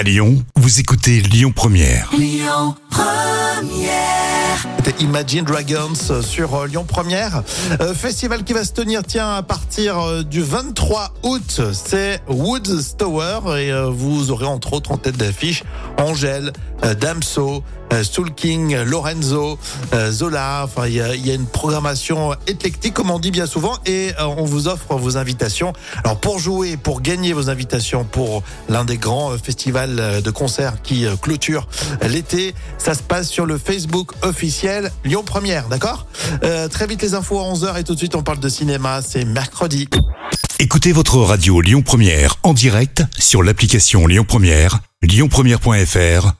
À Lyon, vous écoutez Lyon Première. C'était Imagine Dragons sur euh, Lyon Première. Euh, festival qui va se tenir, tiens, à partir euh, du 23 août. C'est Woods Tower et euh, vous aurez entre autres en tête d'affiche Angèle, euh, Damso, euh, Soul King, Lorenzo, euh, Zola. Enfin, il y y a une programmation éclectique, comme on dit bien souvent, et euh, on vous offre vos invitations. Alors, pour jouer, pour gagner vos invitations pour l'un des grands euh, festivals euh, de concerts qui euh, clôture l'été, ça se passe sur le Facebook officiel Lyon Première, d'accord? Euh, Très vite les infos à 11h et tout de suite on parle de cinéma, c'est mercredi. Écoutez votre radio Lyon Première en direct sur l'application Lyon Première, lyonpremière.fr